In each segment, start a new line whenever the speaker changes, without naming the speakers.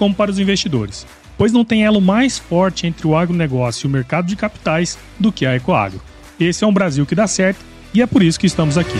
como para os investidores, pois não tem elo mais forte entre o agronegócio e o mercado de capitais do que a Ecoagro. Esse é um Brasil que dá certo e é por isso que estamos aqui.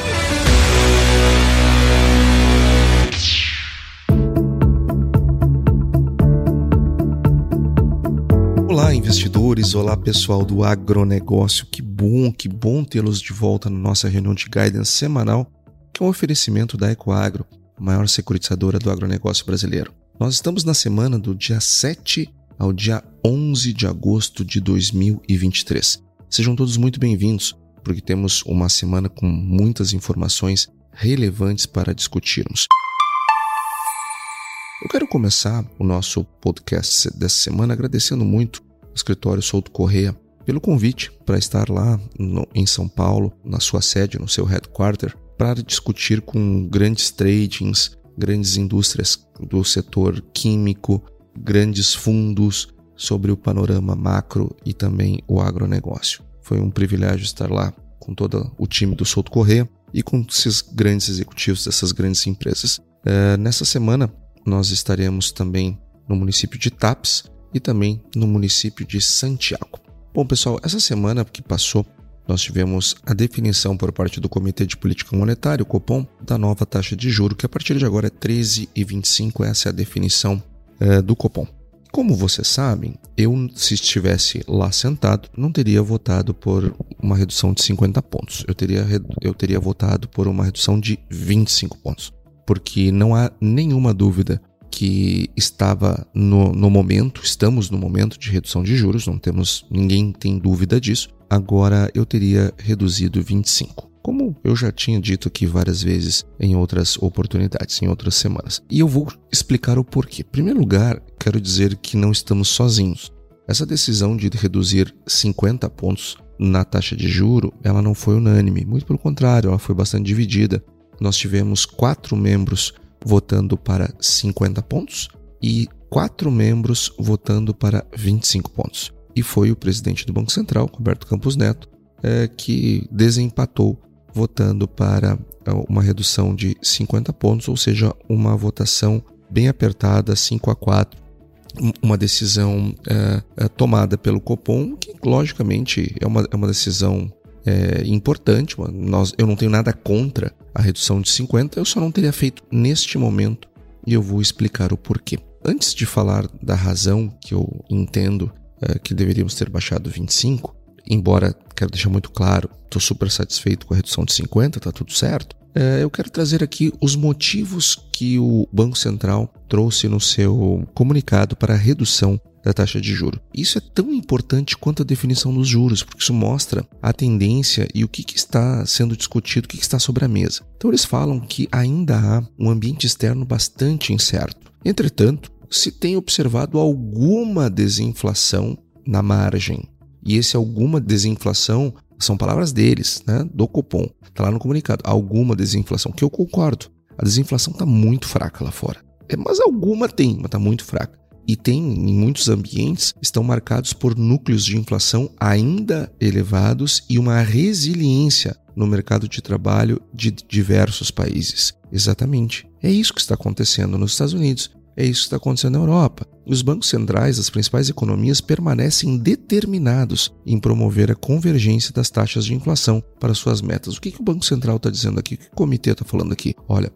Olá, investidores! Olá, pessoal do agronegócio. Que bom, que bom tê-los de volta na nossa reunião de guidance semanal, que é um oferecimento da Ecoagro, a maior securitizadora do agronegócio brasileiro. Nós estamos na semana do dia 7 ao dia 11 de agosto de 2023. Sejam todos muito bem-vindos, porque temos uma semana com muitas informações relevantes para discutirmos. Eu quero começar o nosso podcast dessa semana agradecendo muito o escritório Souto Correia pelo convite para estar lá no, em São Paulo, na sua sede, no seu headquarter, para discutir com grandes tradings, grandes indústrias do setor químico, grandes fundos sobre o panorama macro e também o agronegócio. Foi um privilégio estar lá com todo o time do Souto Correia e com esses grandes executivos dessas grandes empresas. É, nessa semana, nós estaremos também no município de Tapes e também no município de Santiago. Bom, pessoal, essa semana que passou, nós tivemos a definição por parte do Comitê de Política Monetária, o Copom, da nova taxa de juro, que a partir de agora é 13,25. Essa é a definição é, do Copom. Como vocês sabem, eu, se estivesse lá sentado, não teria votado por uma redução de 50 pontos. Eu teria, eu teria votado por uma redução de 25 pontos. Porque não há nenhuma dúvida que estava no, no momento, estamos no momento de redução de juros, não temos, ninguém tem dúvida disso agora eu teria reduzido 25. Como eu já tinha dito aqui várias vezes em outras oportunidades, em outras semanas. E eu vou explicar o porquê. Em primeiro lugar, quero dizer que não estamos sozinhos. Essa decisão de reduzir 50 pontos na taxa de juro, ela não foi unânime, muito pelo contrário, ela foi bastante dividida. Nós tivemos quatro membros votando para 50 pontos e quatro membros votando para 25 pontos. E foi o presidente do Banco Central, Roberto Campos Neto, é, que desempatou votando para é, uma redução de 50 pontos, ou seja, uma votação bem apertada, 5 a 4, uma decisão é, é, tomada pelo Copom, que logicamente é uma, é uma decisão é, importante. Nós, eu não tenho nada contra a redução de 50, eu só não teria feito neste momento e eu vou explicar o porquê. Antes de falar da razão que eu entendo é, que deveríamos ter baixado 25, embora quero deixar muito claro, estou super satisfeito com a redução de 50, está tudo certo. É, eu quero trazer aqui os motivos que o Banco Central trouxe no seu comunicado para a redução da taxa de juro. Isso é tão importante quanto a definição dos juros, porque isso mostra a tendência e o que, que está sendo discutido, o que, que está sobre a mesa. Então eles falam que ainda há um ambiente externo bastante incerto. Entretanto, se tem observado alguma desinflação na margem. E esse alguma desinflação são palavras deles, né, do Copom. Está lá no comunicado. Alguma desinflação, que eu concordo. A desinflação está muito fraca lá fora. É, mas alguma tem, mas está muito fraca. E tem, em muitos ambientes, estão marcados por núcleos de inflação ainda elevados e uma resiliência no mercado de trabalho de diversos países. Exatamente. É isso que está acontecendo nos Estados Unidos. É isso que está acontecendo na Europa. Os bancos centrais das principais economias permanecem determinados em promover a convergência das taxas de inflação para suas metas. O que, que o Banco Central está dizendo aqui? O que o comitê está falando aqui? Olha,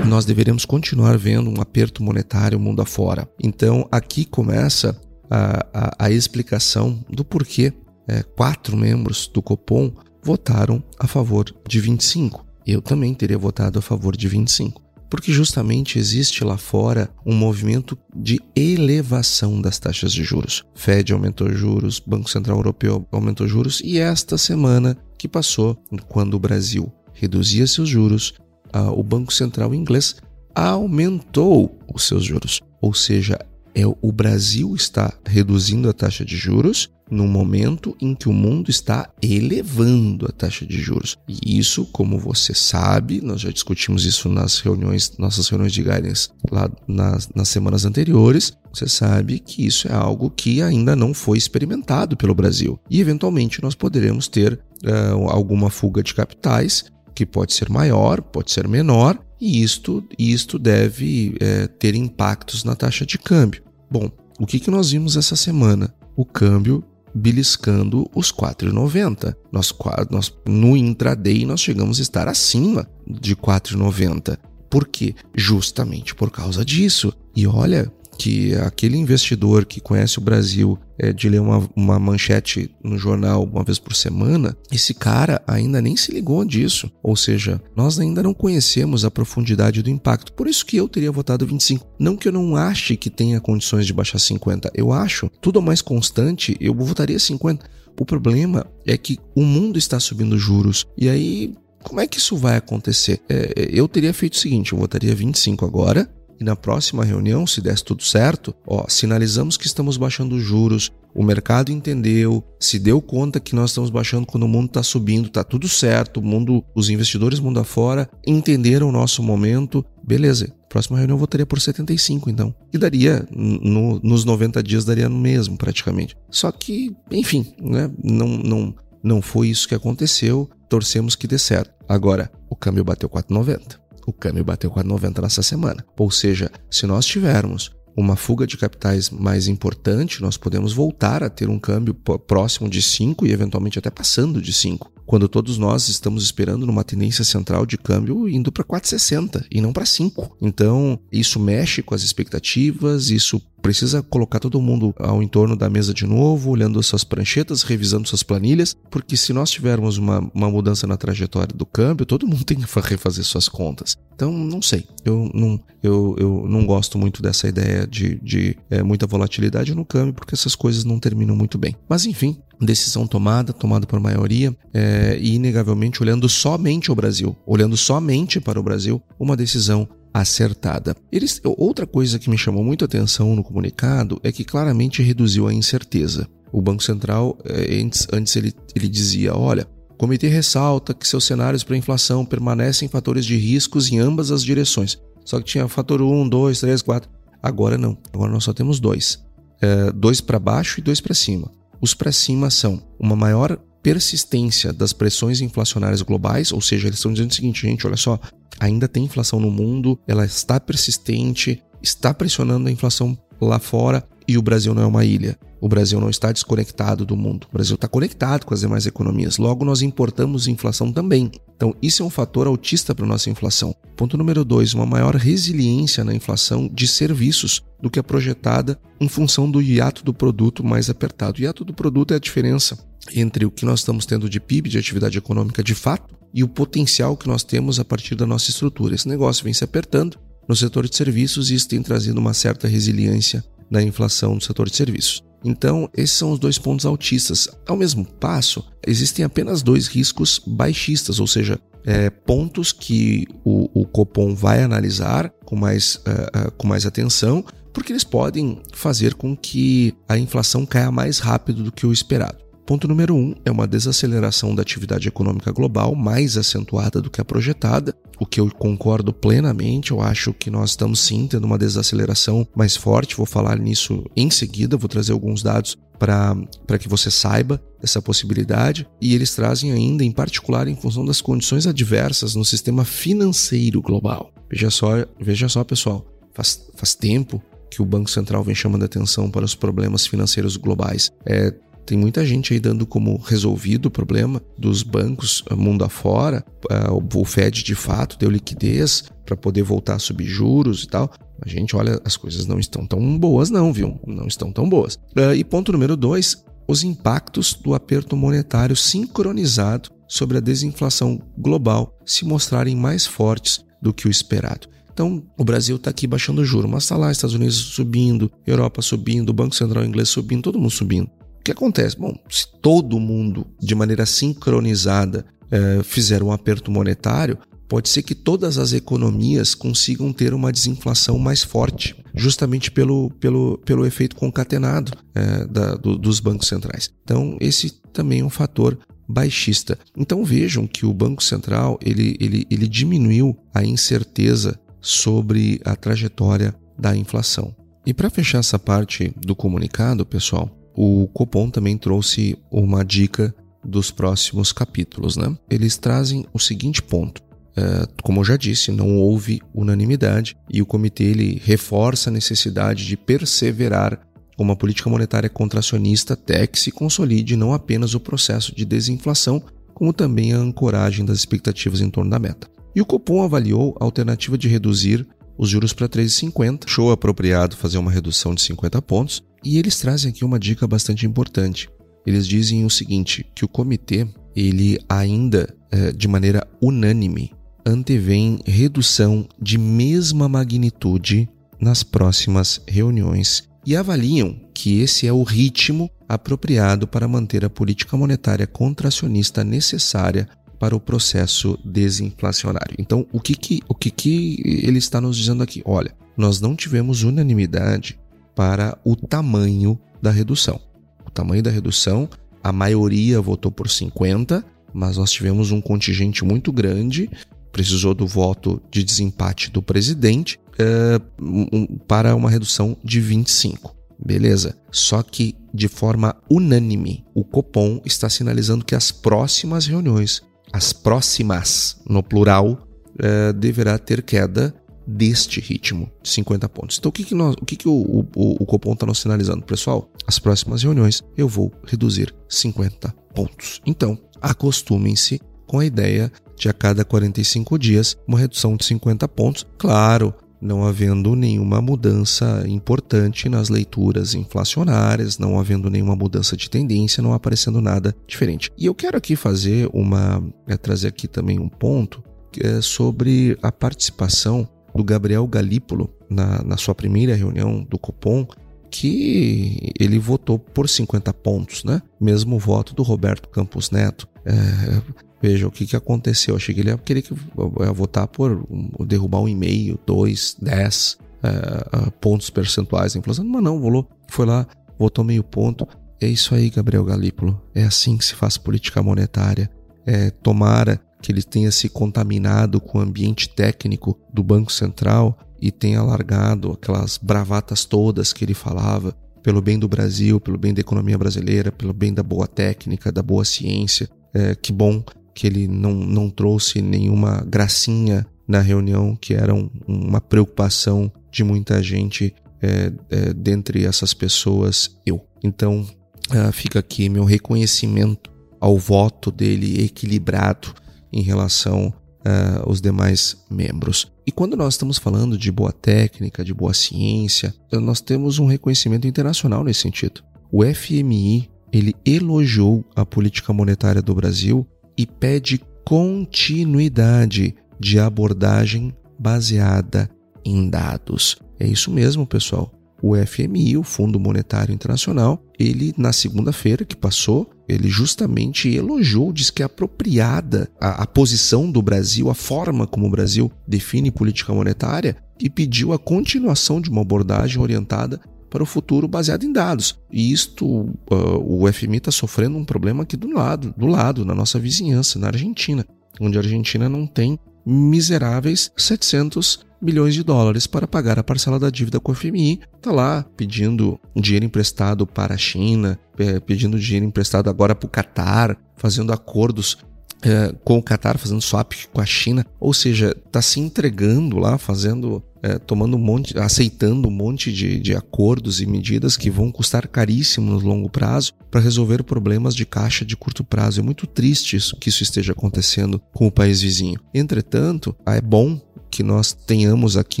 nós deveremos continuar vendo um aperto monetário mundo afora. Então, aqui começa a, a, a explicação do porquê é, quatro membros do Copom votaram a favor de 25. Eu também teria votado a favor de 25 porque justamente existe lá fora um movimento de elevação das taxas de juros. Fed aumentou juros, Banco Central Europeu aumentou juros e esta semana que passou, quando o Brasil reduzia seus juros, o Banco Central inglês aumentou os seus juros. Ou seja, É o Brasil está reduzindo a taxa de juros no momento em que o mundo está elevando a taxa de juros. E isso, como você sabe, nós já discutimos isso nas reuniões, nossas reuniões de guidance lá nas, nas semanas anteriores. Você sabe que isso é algo que ainda não foi experimentado pelo Brasil. E eventualmente nós poderemos ter uh, alguma fuga de capitais, que pode ser maior, pode ser menor, e isto, isto deve é, ter impactos na taxa de câmbio. Bom, o que, que nós vimos essa semana? O câmbio beliscando os 4,90. Nós, nós, no intraday nós chegamos a estar acima de 4,90. Por quê? Justamente por causa disso. E olha, que aquele investidor que conhece o Brasil é, de ler uma, uma manchete no jornal uma vez por semana, esse cara ainda nem se ligou disso. Ou seja, nós ainda não conhecemos a profundidade do impacto. Por isso que eu teria votado 25. Não que eu não ache que tenha condições de baixar 50. Eu acho, tudo mais constante, eu votaria 50. O problema é que o mundo está subindo juros. E aí, como é que isso vai acontecer? É, eu teria feito o seguinte: eu votaria 25 agora, e na próxima reunião, se desse tudo certo, ó, sinalizamos que estamos baixando os juros, o mercado entendeu, se deu conta que nós estamos baixando quando o mundo está subindo, está tudo certo, o mundo, os investidores mundo afora entenderam o nosso momento, beleza. Próxima reunião eu votaria por 75, então. E daria, no, nos 90 dias, daria no mesmo, praticamente. Só que, enfim, né? não, não, não foi isso que aconteceu. Torcemos que dê certo. Agora, o câmbio bateu 4,90 o câmbio bateu 4,90 nessa semana. Ou seja, se nós tivermos uma fuga de capitais mais importante, nós podemos voltar a ter um câmbio próximo de 5 e eventualmente até passando de 5, quando todos nós estamos esperando numa tendência central de câmbio indo para 4,60 e não para 5. Então, isso mexe com as expectativas, isso precisa colocar todo mundo ao entorno da mesa de novo, olhando suas pranchetas, revisando suas planilhas, porque se nós tivermos uma, uma mudança na trajetória do câmbio, todo mundo tem que refazer suas contas. Então, não sei. Eu não, eu, eu não gosto muito dessa ideia de, de é, muita volatilidade no câmbio, porque essas coisas não terminam muito bem. Mas, enfim, decisão tomada, tomada por maioria, é, e inegavelmente olhando somente o Brasil, olhando somente para o Brasil, uma decisão acertada. Eles, outra coisa que me chamou muito atenção no comunicado é que claramente reduziu a incerteza. O Banco Central, eh, antes, antes ele, ele dizia: olha, o comitê ressalta que seus cenários para inflação permanecem fatores de riscos em ambas as direções. Só que tinha fator 1, 2, 3, 4. Agora não. Agora nós só temos dois: é, dois para baixo e dois para cima. Os para cima são uma maior persistência das pressões inflacionárias globais, ou seja, eles estão dizendo o seguinte, gente, olha só, ainda tem inflação no mundo, ela está persistente, está pressionando a inflação lá fora e o Brasil não é uma ilha. O Brasil não está desconectado do mundo. O Brasil está conectado com as demais economias. Logo, nós importamos inflação também. Então, isso é um fator autista para a nossa inflação. Ponto número dois: uma maior resiliência na inflação de serviços do que a projetada em função do hiato do produto mais apertado. O hiato do produto é a diferença entre o que nós estamos tendo de PIB, de atividade econômica de fato, e o potencial que nós temos a partir da nossa estrutura. Esse negócio vem se apertando no setor de serviços e isso tem trazido uma certa resiliência na inflação no setor de serviços. Então, esses são os dois pontos altistas. Ao mesmo passo, existem apenas dois riscos baixistas, ou seja, é, pontos que o, o, Copom vai analisar com mais, uh, uh, com mais atenção, porque eles podem fazer com que a inflação caia mais rápido do que o esperado. Ponto número um é uma desaceleração da atividade econômica global mais acentuada do que a projetada, o que eu concordo plenamente. Eu acho que nós estamos sim tendo uma desaceleração mais forte. Vou falar nisso em seguida, vou trazer alguns dados para que você saiba dessa possibilidade. E eles trazem ainda, em particular, em função das condições adversas no sistema financeiro global. Veja só, veja só pessoal, faz, faz tempo que o Banco Central vem chamando atenção para os problemas financeiros globais. É, tem muita gente aí dando como resolvido o problema dos bancos eh, mundo afora. Eh, o Fed de fato deu liquidez para poder voltar a subir juros e tal. A gente olha, as coisas não estão tão boas, não, viu? Não estão tão boas. Eh, e ponto número dois: os impactos do aperto monetário sincronizado sobre a desinflação global se mostrarem mais fortes do que o esperado. Então, o Brasil está aqui baixando o juro, mas está lá, Estados Unidos subindo, Europa subindo, Banco Central inglês subindo, todo mundo subindo. O que acontece? Bom, se todo mundo, de maneira sincronizada, é, fizer um aperto monetário, pode ser que todas as economias consigam ter uma desinflação mais forte. justamente pelo, pelo, pelo efeito concatenado é, da, do, dos bancos centrais. Então, esse também é um fator baixista. Então vejam que o Banco Central ele, ele, ele diminuiu a incerteza sobre a trajetória da inflação. E para fechar essa parte do comunicado, pessoal, o Copom também trouxe uma dica dos próximos capítulos. Né? Eles trazem o seguinte ponto. É, como eu já disse, não houve unanimidade e o comitê ele reforça a necessidade de perseverar uma política monetária contracionista até que se consolide não apenas o processo de desinflação, como também a ancoragem das expectativas em torno da meta. E o Copom avaliou a alternativa de reduzir os juros para 3,50, achou apropriado fazer uma redução de 50 pontos, e eles trazem aqui uma dica bastante importante. Eles dizem o seguinte, que o comitê, ele ainda, é, de maneira unânime, antevém redução de mesma magnitude nas próximas reuniões e avaliam que esse é o ritmo apropriado para manter a política monetária contracionista necessária para o processo desinflacionário. Então, o que, que, o que, que ele está nos dizendo aqui? Olha, nós não tivemos unanimidade para o tamanho da redução. O tamanho da redução, a maioria votou por 50, mas nós tivemos um contingente muito grande, precisou do voto de desempate do presidente uh, um, para uma redução de 25. Beleza. Só que, de forma unânime, o Copom está sinalizando que as próximas reuniões, as próximas, no plural, uh, deverá ter queda deste ritmo, de 50 pontos. Então, o que, que, nós, o, que, que o, o, o Copom está nos sinalizando? Pessoal, as próximas reuniões eu vou reduzir 50 pontos. Então, acostumem-se com a ideia de a cada 45 dias uma redução de 50 pontos. Claro, não havendo nenhuma mudança importante nas leituras inflacionárias, não havendo nenhuma mudança de tendência, não aparecendo nada diferente. E eu quero aqui fazer uma. É, trazer aqui também um ponto é sobre a participação do Gabriel Galípolo na, na sua primeira reunião do Copom, que ele votou por 50 pontos, né? Mesmo voto do Roberto Campos Neto. É, Veja o que, que aconteceu. Eu achei que ele ia querer que, ia votar por derrubar um e-mail, dois, dez é, pontos percentuais da inflação. Mas não, volou, foi lá, votou meio ponto. É isso aí, Gabriel Galípolo. É assim que se faz política monetária. É, tomara que ele tenha se contaminado com o ambiente técnico do Banco Central e tenha largado aquelas bravatas todas que ele falava pelo bem do Brasil, pelo bem da economia brasileira, pelo bem da boa técnica, da boa ciência. É, que bom que ele não, não trouxe nenhuma gracinha na reunião, que era um, uma preocupação de muita gente é, é, dentre essas pessoas, eu. Então, uh, fica aqui meu reconhecimento ao voto dele equilibrado em relação uh, aos demais membros. E quando nós estamos falando de boa técnica, de boa ciência, nós temos um reconhecimento internacional nesse sentido. O FMI ele elogiou a política monetária do Brasil e pede continuidade de abordagem baseada em dados. É isso mesmo, pessoal. O FMI, o Fundo Monetário Internacional, ele na segunda-feira que passou, ele justamente elogiou, diz que é apropriada a, a posição do Brasil, a forma como o Brasil define política monetária e pediu a continuação de uma abordagem orientada para o futuro baseado em dados. E isto, uh, o FMI está sofrendo um problema aqui do lado, do lado, na nossa vizinhança, na Argentina, onde a Argentina não tem miseráveis 700 bilhões de dólares para pagar a parcela da dívida com o FMI. Está lá pedindo dinheiro emprestado para a China, pedindo dinheiro emprestado agora para o Catar, fazendo acordos é, com o Qatar, fazendo swap com a China, ou seja, está se entregando lá, fazendo, é, tomando um monte, aceitando um monte de, de acordos e medidas que vão custar caríssimo no longo prazo para resolver problemas de caixa de curto prazo. É muito triste isso, que isso esteja acontecendo com o país vizinho. Entretanto, é bom que nós tenhamos aqui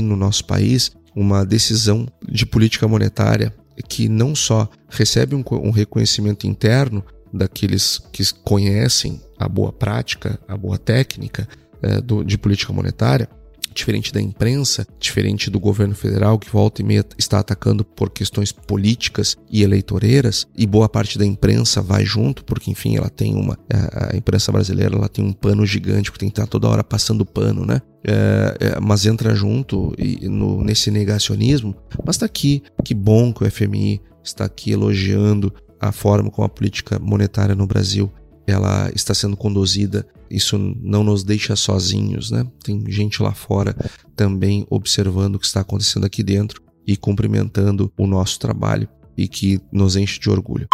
no nosso país uma decisão de política monetária que não só recebe um, um reconhecimento interno daqueles que conhecem a boa prática, a boa técnica é, do, de política monetária, diferente da imprensa, diferente do governo federal que volta e meia está atacando por questões políticas e eleitoreiras, e boa parte da imprensa vai junto, porque enfim, ela tem uma a imprensa brasileira, ela tem um pano gigante, porque tem que estar toda hora passando pano, né? É, é, mas entra junto e, no, nesse negacionismo. Mas está aqui, que bom que o FMI está aqui elogiando a forma como a política monetária no Brasil ela está sendo conduzida. Isso não nos deixa sozinhos, né? Tem gente lá fora também observando o que está acontecendo aqui dentro e cumprimentando o nosso trabalho e que nos enche de orgulho.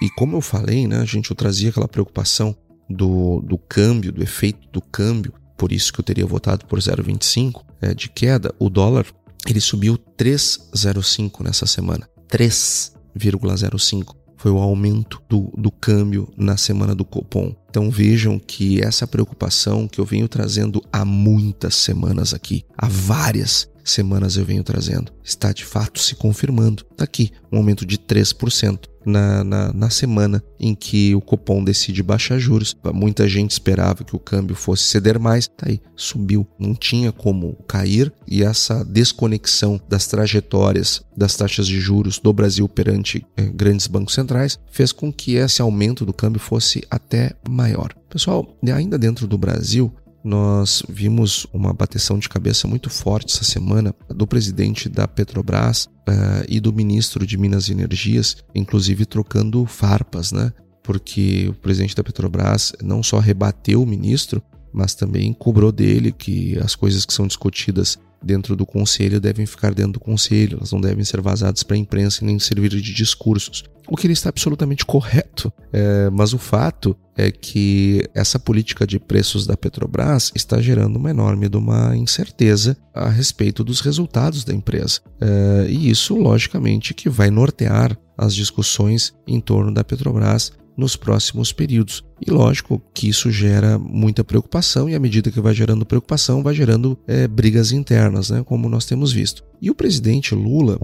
E como eu falei, né, a gente eu trazia aquela preocupação do, do câmbio, do efeito do câmbio, por isso que eu teria votado por 0,25 é, de queda. O dólar ele subiu 3,05 nessa semana. 3,05 foi o aumento do, do câmbio na semana do Copom. Então vejam que essa preocupação que eu venho trazendo há muitas semanas aqui, há várias semanas eu venho trazendo, está de fato se confirmando. Está aqui, um aumento de 3% na, na, na, semana em que o Copom decide baixar juros. Muita gente esperava que o câmbio fosse ceder mais, tá aí, subiu, não tinha como cair e essa desconexão das trajetórias das taxas de juros do Brasil perante eh, grandes bancos centrais fez com que esse aumento do câmbio fosse até maior. Pessoal, ainda dentro do Brasil, nós vimos uma bateção de cabeça muito forte essa semana do presidente da Petrobras uh, e do ministro de Minas e Energias, inclusive trocando farpas, né? Porque o presidente da Petrobras não só rebateu o ministro, mas também cobrou dele que as coisas que são discutidas dentro do conselho devem ficar dentro do conselho, elas não devem ser vazadas para a imprensa e nem servir de discursos. O que ele está absolutamente correto, é, mas o fato é que essa política de preços da Petrobras está gerando uma enorme uma incerteza a respeito dos resultados da empresa. É, e isso, logicamente, que vai nortear as discussões em torno da Petrobras nos próximos períodos. E lógico que isso gera muita preocupação, e à medida que vai gerando preocupação, vai gerando é, brigas internas, né, como nós temos visto. E o presidente Lula,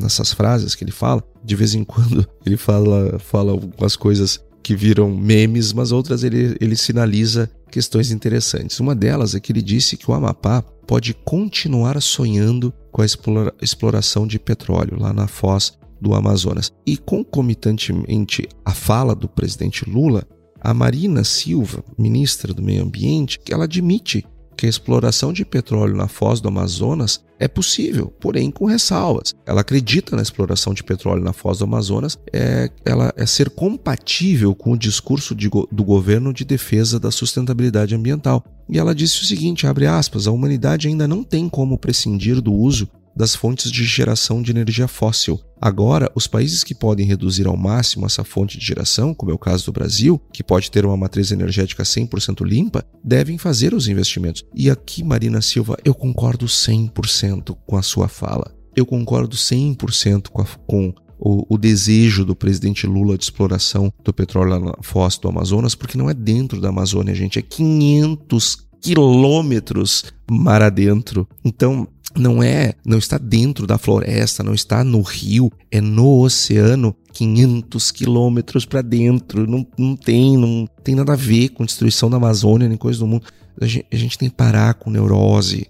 nessas frases que ele fala, de vez em quando ele fala, fala algumas coisas que viram memes, mas outras ele, ele sinaliza questões interessantes. Uma delas é que ele disse que o Amapá pode continuar sonhando com a exploração de petróleo lá na foz do Amazonas. E concomitantemente à fala do presidente Lula, a Marina Silva, ministra do Meio Ambiente, ela admite que a exploração de petróleo na foz do Amazonas é possível, porém com ressalvas. Ela acredita na exploração de petróleo na foz do Amazonas, é, ela é ser compatível com o discurso de, do governo de defesa da sustentabilidade ambiental. E ela disse o seguinte, abre aspas, a humanidade ainda não tem como prescindir do uso das fontes de geração de energia fóssil. Agora, os países que podem reduzir ao máximo essa fonte de geração, como é o caso do Brasil, que pode ter uma matriz energética 100% limpa, devem fazer os investimentos. E aqui, Marina Silva, eu concordo 100% com a sua fala. Eu concordo 100% com, a, com o, o, desejo do presidente Lula de exploração do petróleo foz do Amazonas, porque não é dentro da Amazônia, gente, é 500 quilômetros mar adentro. Então, não é, não está dentro da floresta, não está no rio, é no oceano, 500 quilômetros para dentro. Não, não tem, não tem nada a ver com destruição da Amazônia nem coisa do mundo. A gente, a gente tem que parar com neurose.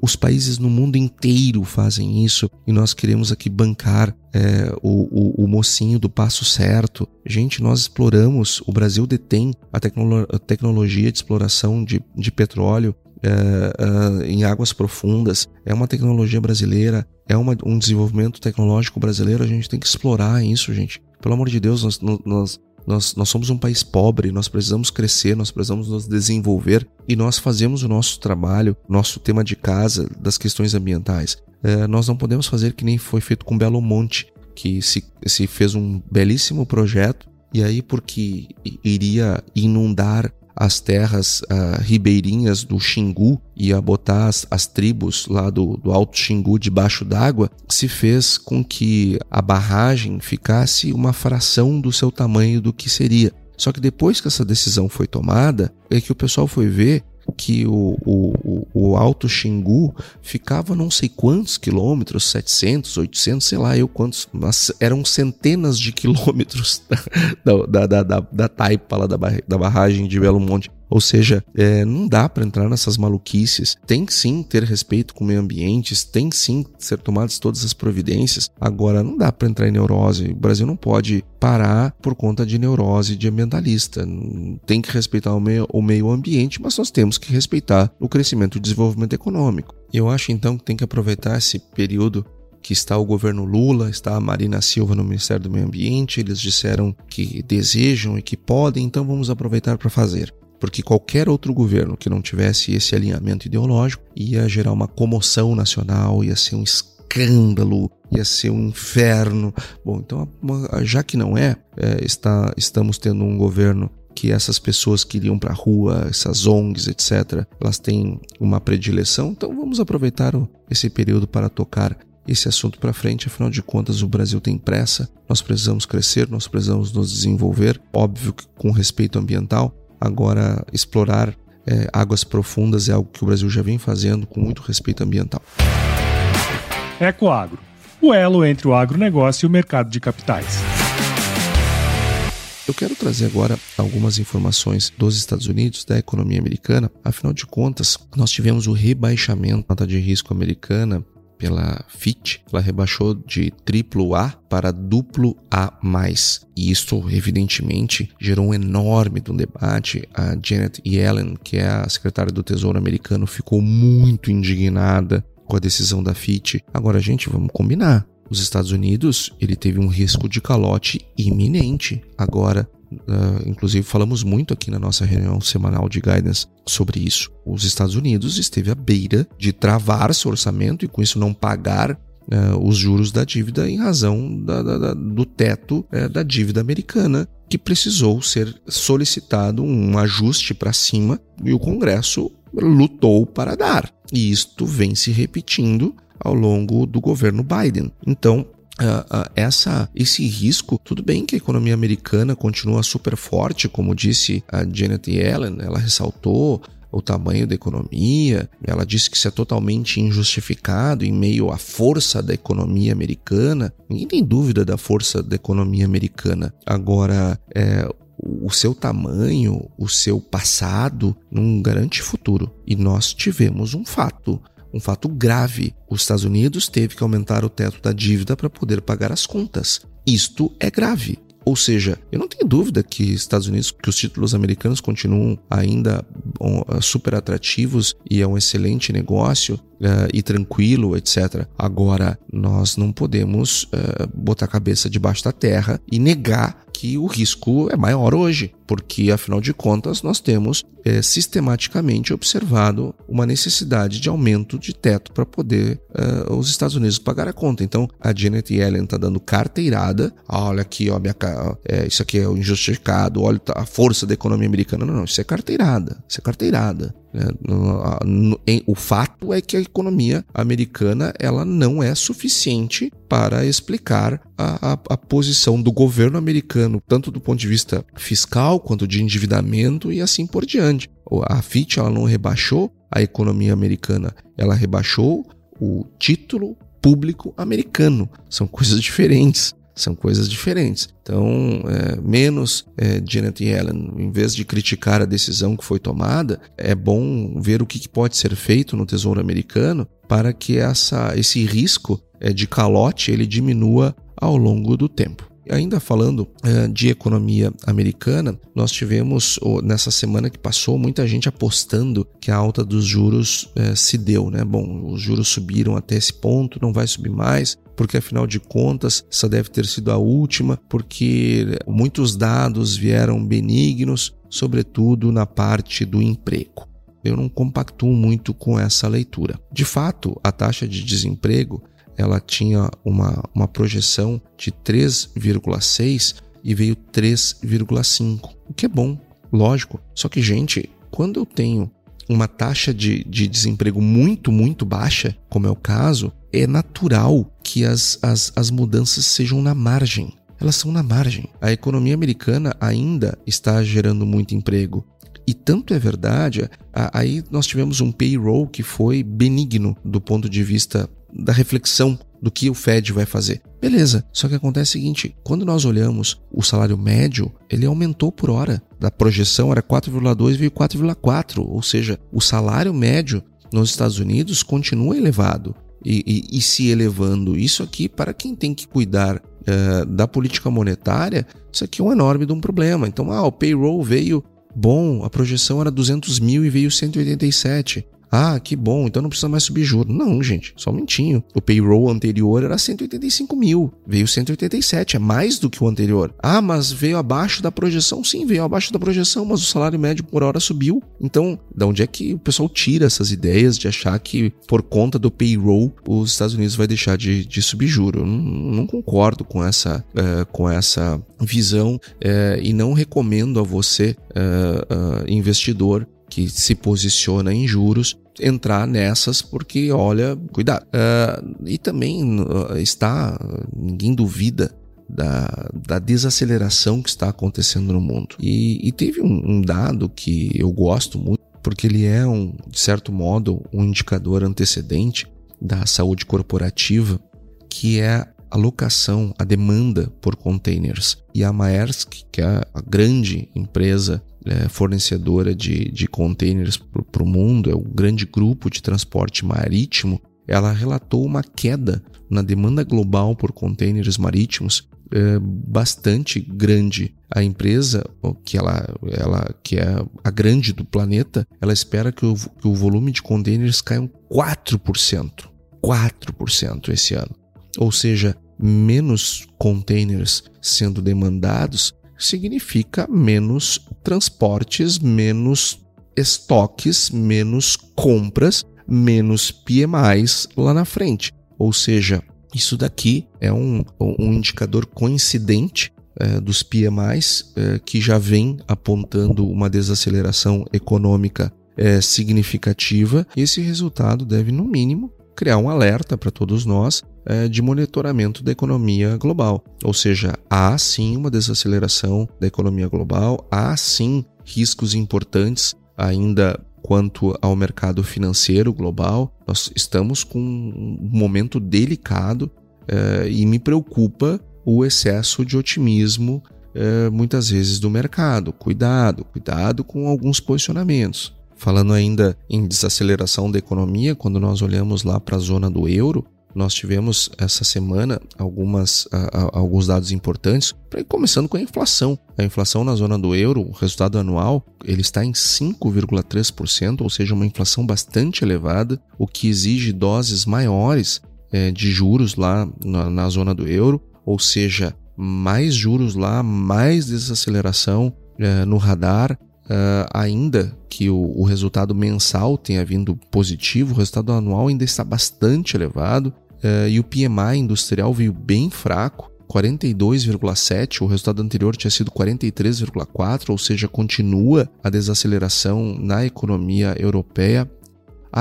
Os países no mundo inteiro fazem isso e nós queremos aqui bancar é, o, o, o, mocinho do passo certo. Gente, nós exploramos, o Brasil detém a, tecno, a tecnologia de exploração de, de petróleo é, é, em águas profundas, é uma tecnologia brasileira, é uma, um desenvolvimento tecnológico brasileiro, a gente tem que explorar isso, gente. Pelo amor de Deus, nós, nós, nós, nós somos um país pobre, nós precisamos crescer, nós precisamos nos desenvolver e nós fazemos o nosso trabalho, nosso tema de casa das questões ambientais. É, nós não podemos fazer que nem foi feito com Belo Monte, que se, se fez um belíssimo projeto e aí porque iria inundar as terras uh, ribeirinhas do Xingu e a botar as, as tribos lá do, do Alto Xingu debaixo d'água, se fez com que a barragem ficasse uma fração do seu tamanho do que seria. Só que depois que essa decisão foi tomada, é que o pessoal foi ver que o, o, o Alto Xingu ficava não sei quantos quilômetros, 700, 800, sei lá eu quantos, mas eram centenas de quilômetros da, da, da, da, da taipa lá da, da barragem de Belo Monte. Ou seja, é, não dá para entrar nessas maluquices. Tem sim ter respeito com o meio ambiente, tem sim ser tomadas todas as providências. Agora, não dá para entrar em neurose. O Brasil não pode parar por conta de neurose de ambientalista. Tem que respeitar o meio, o meio ambiente, mas nós temos que respeitar o crescimento e o desenvolvimento econômico. Eu acho então que tem que aproveitar esse período que está o governo Lula, está a Marina Silva no Ministério do Meio Ambiente, eles disseram que desejam e que podem, então vamos aproveitar para fazer. Porque qualquer outro governo que não tivesse esse alinhamento ideológico ia gerar uma comoção nacional, ia ser um escândalo, ia ser um inferno. Bom, então, já que não é, é está, estamos tendo um governo que essas pessoas que iriam para a rua, essas ONGs, etc., elas têm uma predileção, então vamos aproveitar esse período para tocar esse assunto para frente, afinal de contas o Brasil tem pressa, nós precisamos crescer, nós precisamos nos desenvolver, óbvio que com respeito ambiental. Agora, explorar é, águas profundas é algo que o Brasil já vem fazendo com muito respeito ambiental.
Ecoagro, o elo entre o agronegócio e o mercado de capitais.
Eu quero trazer agora algumas informações dos Estados Unidos, da economia americana. Afinal de contas, nós tivemos o rebaixamento da nota de risco americana pela Fitch, ela rebaixou de triplo A para duplo A+. E isso, evidentemente, gerou um enorme um debate. A Janet Yellen, que é a secretária do Tesouro americano, ficou muito indignada com a decisão da Fitch. Agora, gente, vamos combinar. Os Estados Unidos, ele teve um risco de calote iminente. Agora, Uh, inclusive falamos muito aqui na nossa reunião semanal de guidance sobre isso. Os Estados Unidos esteve à beira de travar seu orçamento e com isso não pagar uh, os juros da dívida em razão da, da, da, do teto uh, da dívida americana, que precisou ser solicitado um ajuste para cima e o Congresso lutou para dar. E isto vem se repetindo ao longo do governo Biden. Então, Uh, uh, essa, esse risco, tudo bem que a economia americana continua super forte, como disse a Janet Yellen, ela ressaltou o tamanho da economia, ela disse que isso é totalmente injustificado em meio à força da economia americana. Ninguém tem dúvida da força da economia americana. Agora, é, o seu tamanho, o seu passado não garante futuro. E nós tivemos um fato um fato grave. Os Estados Unidos teve que aumentar o teto da dívida para poder pagar as contas. Isto é grave. Ou seja, eu não tenho dúvida que Estados Unidos, que os títulos americanos continuam ainda super atrativos e é um excelente negócio uh, e tranquilo, etc. Agora, nós não podemos uh, botar a cabeça debaixo da terra e negar que o risco é maior hoje, porque afinal de contas nós temos é, sistematicamente observado uma necessidade de aumento de teto para poder uh, os Estados Unidos pagar a conta. Então a Janet Yellen está dando carteirada, ah, olha aqui, ó, minha, é, isso aqui é o injustificado, olha a força da economia americana. Não, não, isso é carteirada, isso é carteirada. Né? O fato é que a economia americana ela não é suficiente para explicar a, a, a, posição do governo americano, tanto do ponto de vista fiscal quanto de endividamento e assim por diante. A Fitch ela não rebaixou a economia americana, ela rebaixou o título público americano. São coisas diferentes. São coisas diferentes. Então, é, menos é, Janet Yellen, em vez de criticar a decisão que foi tomada, é bom ver o que pode ser feito no Tesouro Americano para que essa, esse risco é, de calote ele diminua ao longo do tempo. Ainda falando uh, de economia americana, nós tivemos oh, nessa semana que passou muita gente apostando que a alta dos juros uh, se deu, né? Bom, os juros subiram até esse ponto, não vai subir mais, porque afinal de contas essa deve ter sido a última, porque muitos dados vieram benignos, sobretudo na parte do emprego. Eu não compactuo muito com essa leitura. De fato, a taxa de desemprego ela tinha uma, uma projeção de 3,6 e veio 3,5, o que é bom, lógico. Só que, gente, quando eu tenho uma taxa de, de desemprego muito, muito baixa, como é o caso, é natural que as, as, as mudanças sejam na margem. Elas são na margem. A economia americana ainda está gerando muito emprego. E tanto é verdade, aí nós tivemos um payroll que foi benigno do ponto de vista da reflexão do que o Fed vai fazer. Beleza, só que acontece o seguinte: quando nós olhamos o salário médio, ele aumentou por hora. Da projeção era 4,2 veio 4,4, ou seja, o salário médio nos Estados Unidos continua elevado e, e, e se elevando. Isso aqui, para quem tem que cuidar uh, da política monetária, isso aqui é um enorme de um problema. Então, ah, o payroll veio bom, a projeção era 200 mil e veio 187. Ah, que bom, então não precisa mais subir juros. Não, gente, só um minutinho. O payroll anterior era 185 mil, veio 187, é mais do que o anterior. Ah, mas veio abaixo da projeção? Sim, veio abaixo da projeção, mas o salário médio por hora subiu. Então, da onde é que o pessoal tira essas ideias de achar que por conta do payroll os Estados Unidos vai deixar de, de subir juros? Não, não, concordo com essa, uh, com essa visão uh, e não recomendo a você, uh, investidor, que se posiciona em juros entrar nessas porque olha cuidado. Uh, e também uh, está ninguém duvida da, da, desaceleração que está acontecendo no mundo. E, e teve um, um, dado que eu gosto muito porque ele é um de certo modo um indicador antecedente da saúde corporativa que é a locação, a demanda por containers. E a Maersk, que é a grande empresa é, fornecedora de, de containers para o mundo, é o grande grupo de transporte marítimo, ela relatou uma queda na demanda global por containers marítimos é, bastante grande. A empresa, que, ela, ela, que é a grande do planeta, ela espera que o, que o volume de containers caia 4%. 4% esse ano. Ou seja, menos containers sendo demandados significa menos transportes, menos estoques, menos compras, menos PMIs lá na frente. Ou seja, isso daqui é um, um indicador coincidente é, dos PMIs é, que já vem apontando uma desaceleração econômica é, significativa. Esse resultado deve, no mínimo, criar um alerta para todos nós de monitoramento da economia global. Ou seja, há sim uma desaceleração da economia global, há sim riscos importantes ainda quanto ao mercado financeiro global. Nós estamos com um momento delicado é, e me preocupa o excesso de otimismo é, muitas vezes do mercado. Cuidado, cuidado com alguns posicionamentos. Falando ainda em desaceleração da economia, quando nós olhamos lá para a zona do euro, nós tivemos essa semana algumas, alguns dados importantes, começando com a inflação. A inflação na zona do euro, o resultado anual, ele está em 5,3%, ou seja, uma inflação bastante elevada, o que exige doses maiores é, de juros lá na, na zona do euro, ou seja, mais juros lá, mais desaceleração é, no radar, Uh, ainda que o, o, resultado mensal tenha vindo positivo, o resultado anual ainda está bastante elevado uh, e o PMI industrial veio bem fraco. 42,7, o resultado anterior tinha sido 43,4, ou seja, continua a desaceleração na economia europeia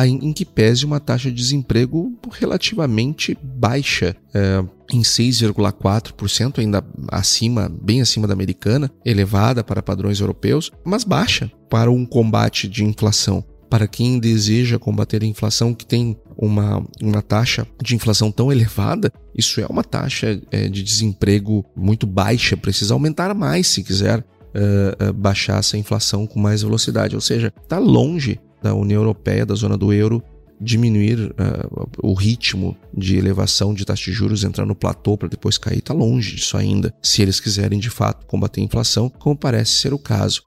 em que pese uma taxa de desemprego relativamente baixa, é, em 6,4%, ainda acima, bem acima da americana, elevada para padrões europeus, mas baixa para um combate de inflação. Para quem deseja combater a inflação, que tem uma, uma taxa de inflação tão elevada, isso é uma taxa é, de desemprego muito baixa, precisa aumentar mais se quiser uh, uh, baixar essa inflação com mais velocidade. Ou seja, está longe da União Europeia, da zona do euro, diminuir uh, o ritmo de elevação de taxa de juros, entrar no platô para depois cair, está longe disso ainda, se eles quiserem de fato combater a inflação, como parece ser o caso.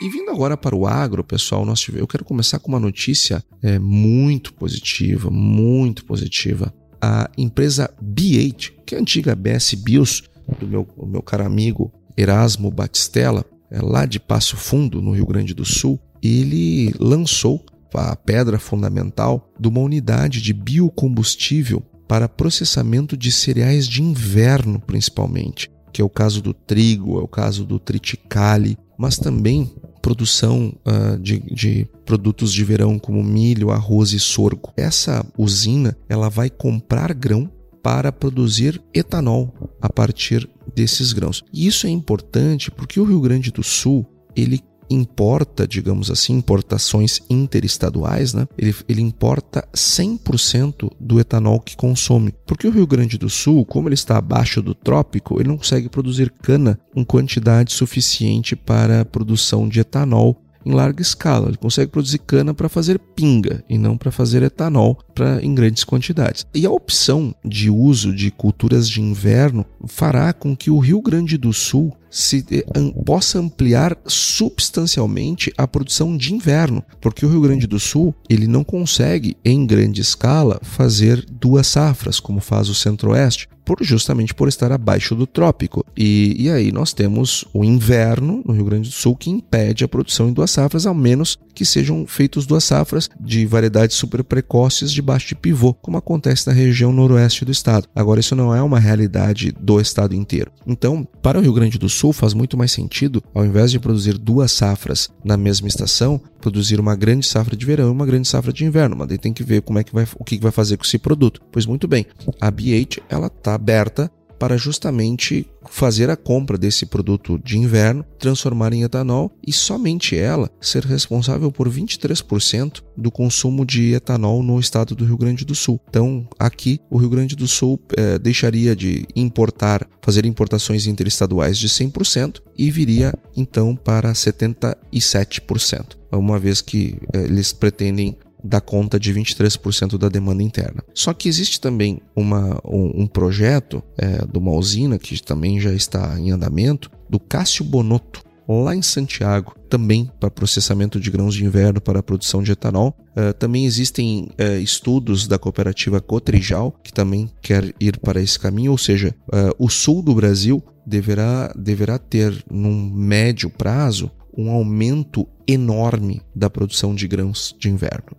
E vindo agora para o agro, pessoal, nós tivemos, eu quero começar com uma notícia é, muito positiva, muito positiva. A empresa B8, que é a antiga BS Bios, do meu, meu caro amigo Erasmo Batistella, é, lá de Passo Fundo, no Rio Grande do Sul, ele lançou a pedra fundamental de uma unidade de biocombustível para processamento de cereais de inverno, principalmente, que é o caso do trigo, é o caso do triticale, mas também produção uh, de, de, produtos de verão como milho, arroz e sorgo. Essa usina ela vai comprar grão para produzir etanol a partir desses grãos. E isso é importante porque o Rio Grande do Sul ele importa, digamos assim, importações interestaduais, né? Ele, ele importa 100% do etanol que consome. Porque o Rio Grande do Sul, como ele está abaixo do trópico, ele não consegue produzir cana em quantidade suficiente para a produção de etanol em larga escala. Ele consegue produzir cana para fazer pinga e não para fazer etanol pra, em grandes quantidades. E a opção de uso de culturas de inverno fará com que o Rio Grande do Sul se, eh, possa ampliar substancialmente a produção de inverno, porque o Rio Grande do Sul ele não consegue em grande escala fazer duas safras como faz o Centro-Oeste, por, justamente por estar abaixo do trópico. E, e aí nós temos o inverno no Rio Grande do Sul que impede a produção em duas safras, ao menos que sejam feitas duas safras de variedades super precoces debaixo de pivô, como acontece na região noroeste do estado. Agora, isso não é uma realidade do estado inteiro. Então, para o Rio Grande do Sul, faz muito mais sentido, ao invés de produzir duas safras na mesma estação, produzir uma grande safra de verão e uma grande safra de inverno. Mas daí tem que ver como é que vai, o que vai fazer com esse produto. Pois muito bem, a BH ela está aberta para justamente fazer a compra desse produto de inverno, transformar em etanol e somente ela ser responsável por 23% do consumo de etanol no estado do Rio Grande do Sul. Então, aqui o Rio Grande do Sul é, deixaria de importar, fazer importações interestaduais de 100% e viria então para 77%, uma vez que é, eles pretendem dá conta de 23% da demanda interna. Só que existe também uma, um, um projeto é, de uma usina que também já está em andamento, do Cássio Bonotto, lá em Santiago, também para processamento de grãos de inverno para a produção de etanol. Uh, também existem uh, estudos da cooperativa Cotrijal, que também quer ir para esse caminho, ou seja, uh, o sul do Brasil deverá, deverá ter, num médio prazo, um aumento enorme da produção de grãos de inverno,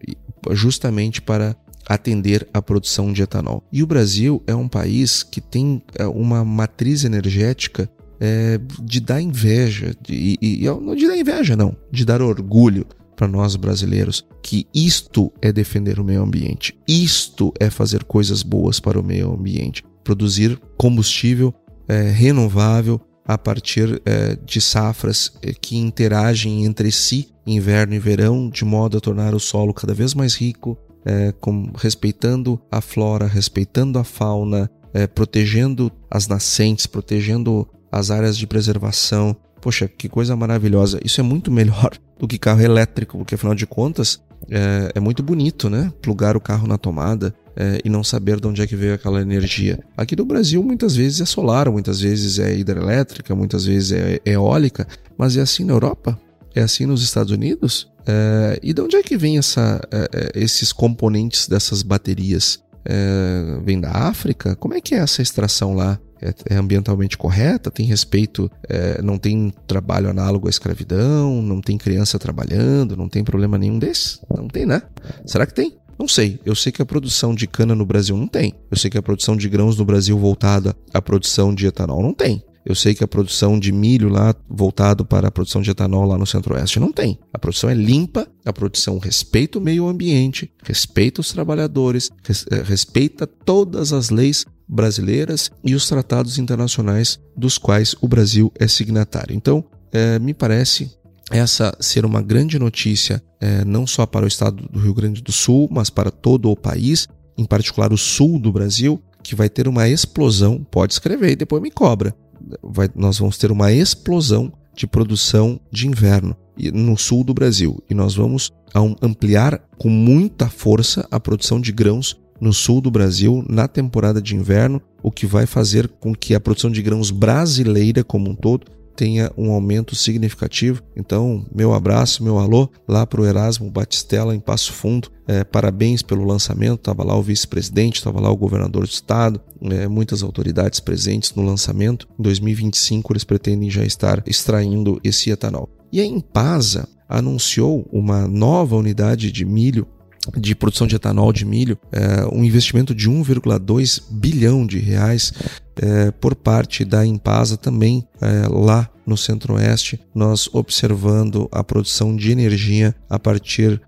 justamente para atender à produção de etanol. E o Brasil é um país que tem é, uma matriz energética é, de dar inveja, de, e, não de dar inveja, não, de dar orgulho para nós brasileiros que isto é defender o meio ambiente, isto é fazer coisas boas para o meio ambiente, produzir combustível é, renovável a partir é, de safras é, que interagem entre si, inverno e verão, de modo a tornar o solo cada vez mais rico, é, com, respeitando a flora, respeitando a fauna, protegendo as nascentes, protegendo as áreas de preservação. Poxa, que coisa maravilhosa! Isso é muito melhor do que carro elétrico, porque afinal de contas é, é muito bonito, né? Plugar o carro na tomada, é, e não saber de onde é que veio aquela energia. Aqui no Brasil, muitas vezes é solar, muitas vezes é hidrelétrica, muitas vezes é eólica, mas é assim na Europa? É assim nos Estados Unidos? É, e de onde é que vem essa, é, é, esses componentes dessas baterias? É, vem da África? Como é que é essa extração lá? É, é ambientalmente correta? Tem respeito? É, não tem trabalho análogo à escravidão? Não tem criança trabalhando? Não tem problema nenhum desse? Não tem, né? Será que tem? Não sei. Eu sei que a produção de cana no Brasil não tem. Eu sei que a produção de grãos no Brasil voltada à produção de etanol não tem. Eu sei que a produção de milho lá voltado para a produção de etanol lá no Centro-Oeste não tem. A produção é limpa, a produção respeita o meio ambiente, respeita os trabalhadores, eh, respeita todas as leis brasileiras e os tratados internacionais dos quais o Brasil é signatário. Então, é, me parece essa ser uma grande notícia, é, não só para o estado do Rio Grande do Sul, mas para todo o país, em particular o sul do Brasil, que vai ter uma explosão. Pode escrever e depois me cobra. Vai, nós vamos ter uma explosão de produção de inverno no sul do Brasil e nós vamos ampliar com muita força a produção de grãos no sul do Brasil na temporada de inverno, o que vai fazer com que a produção de grãos brasileira como um todo tenha um aumento significativo. Então, meu abraço, meu alô lá para o Erasmo Batistella em Passo Fundo. É, parabéns pelo lançamento. Estava lá o vice-presidente, estava lá o governador do estado, é, muitas autoridades presentes no lançamento. Em 2025 eles pretendem já estar extraindo esse etanol. E a Impasa anunciou uma nova unidade de milho de produção de etanol de milho, é, um investimento de 1,2 bilhão de reais é, por parte da Impasa também é, lá no Centro-Oeste, nós observando a produção de energia a partir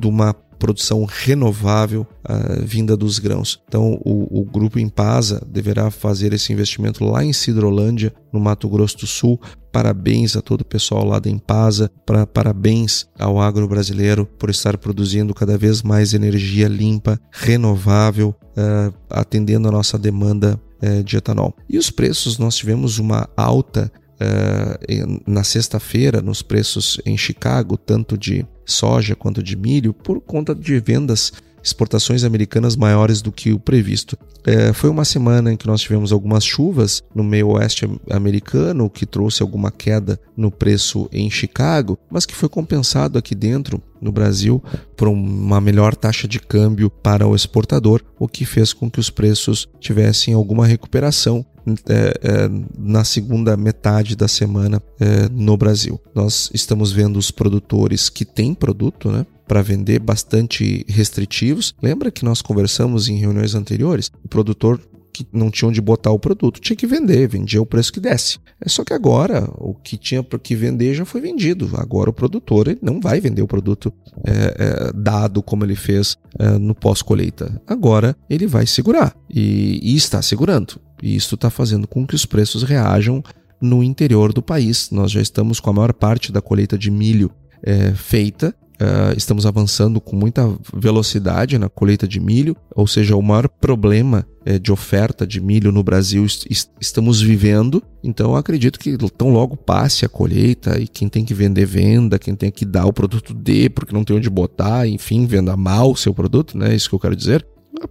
de uma produção renovável uh, vinda dos grãos. Então, o, o grupo Impasa deverá fazer esse investimento lá em Cidrolândia, no Mato Grosso do Sul. Parabéns a todo o pessoal lá da Impasa, para, parabéns ao agro brasileiro por estar produzindo cada vez mais energia limpa, renovável, uh, atendendo a nossa demanda uh, de etanol. E os preços, nós tivemos uma alta uh, na sexta-feira nos preços em Chicago, tanto de soja quanto de milho, por conta de vendas exportações americanas maiores do que o previsto. É, foi uma semana em que nós tivemos algumas chuvas no meio oeste americano, o que trouxe alguma queda no preço em Chicago, mas que foi compensado aqui dentro no Brasil por uma melhor taxa de câmbio para o exportador, o que fez com que os preços tivessem alguma recuperação é, é, na segunda metade da semana é, no Brasil. Nós estamos vendo os produtores que têm produto, né? Para vender bastante restritivos. Lembra que nós conversamos em reuniões anteriores? O produtor que não tinha onde botar o produto, tinha que vender, vendia o preço que desse. É só que agora o que tinha para que vender já foi vendido. Agora o produtor ele não vai vender o produto é, é, dado como ele fez é, no pós-colheita. Agora ele vai segurar e, e está segurando. E isso está fazendo com que os preços reajam no interior do país. Nós já estamos com a maior parte da colheita de milho é, feita. Uh, estamos avançando com muita velocidade na colheita de milho, ou seja, o maior problema é, de oferta de milho no Brasil est estamos vivendo. Então, acredito que tão logo passe a colheita e quem tem que vender, venda, quem tem que dar o produto dê, porque não tem onde botar, enfim, venda mal o seu produto, né? Isso que eu quero dizer.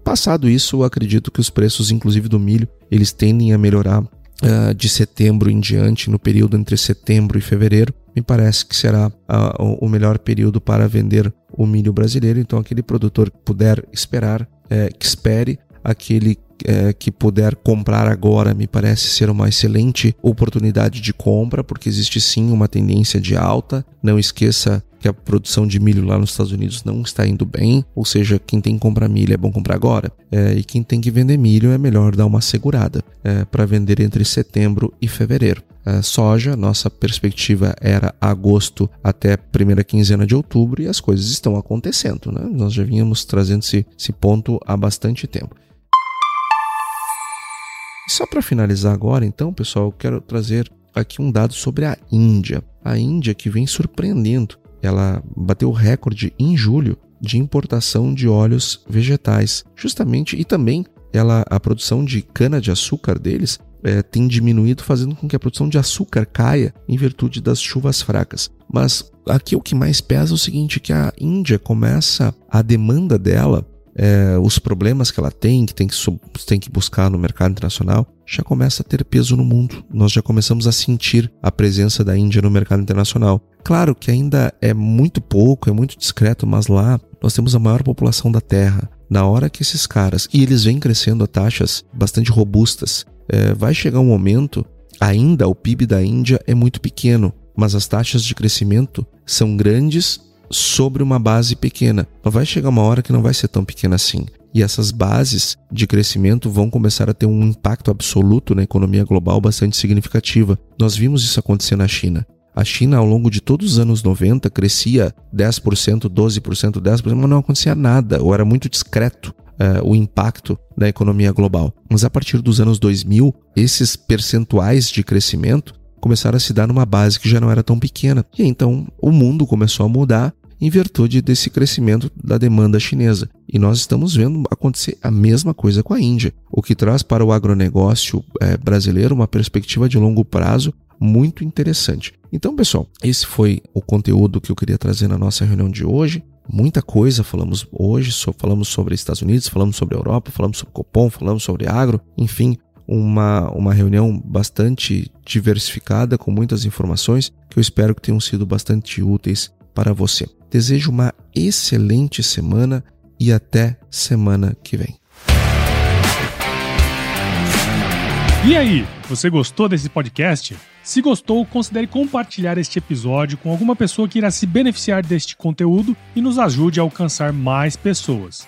Passado isso, acredito que os preços, inclusive do milho, eles tendem a melhorar uh, de setembro em diante, no período entre setembro e fevereiro. Me parece que será uh, o melhor período para vender o milho brasileiro. Então, aquele produtor que puder esperar, é, que espere, aquele é, que puder comprar agora me parece ser uma excelente oportunidade de compra, porque existe sim uma tendência de alta. Não esqueça que a produção de milho lá nos Estados Unidos não está indo bem, ou seja, quem tem que comprar milho é bom comprar agora, é, e quem tem que vender milho é melhor dar uma segurada é, para vender entre setembro e fevereiro. Soja, nossa perspectiva era agosto até primeira quinzena de outubro e as coisas estão acontecendo, né? Nós já vínhamos trazendo esse, esse ponto há bastante tempo. E só para finalizar agora, então, pessoal, eu quero trazer aqui um dado sobre a Índia. A Índia que vem surpreendendo. Ela bateu o recorde em julho de importação de óleos vegetais, justamente e também ela a produção de cana de açúcar deles é, tem diminuído, fazendo com que a produção de açúcar caia em virtude das chuvas fracas. Mas aqui o que mais pesa é o seguinte, que a Índia começa a demanda dela é, os problemas que ela tem, que tem que, tem que buscar no mercado internacional, já começa a ter peso no mundo. Nós já começamos a sentir a presença da Índia no mercado internacional. Claro que ainda é muito pouco, é muito discreto, mas lá nós temos a maior população da Terra. Na hora que esses caras, e eles vêm crescendo a taxas bastante robustas, é, vai chegar um momento, ainda o PIB da Índia é muito pequeno, mas as taxas de crescimento são grandes sobre uma base pequena. Mas vai chegar uma hora que não vai ser tão pequena assim. E essas bases de crescimento vão começar a ter um impacto absoluto na economia global bastante significativa. Nós vimos isso acontecer na China. A China, ao longo de todos os anos 90, crescia 10%, 12%, 10%, mas não acontecia nada, ou era muito discreto uh, o impacto da economia global. Mas a partir dos anos 2000, esses percentuais de crescimento começaram a se dar numa base que já não era tão pequena. E então o mundo começou a mudar em virtude desse crescimento da demanda chinesa. E nós estamos vendo acontecer a mesma coisa com a Índia, o que traz para o agronegócio é, brasileiro uma perspectiva de longo prazo muito interessante. Então, pessoal, esse foi o conteúdo que eu queria trazer na nossa reunião de hoje. Muita coisa falamos hoje, falamos sobre Estados Unidos, falamos sobre Europa, falamos sobre Copom, falamos sobre agro, enfim, uma, uma reunião bastante diversificada, com muitas informações, que eu espero que tenham sido bastante úteis para você. Desejo uma excelente semana e até semana que vem.
E aí, você gostou desse podcast? Se gostou, considere compartilhar este episódio com alguma pessoa que irá se beneficiar deste conteúdo e nos ajude a alcançar mais pessoas.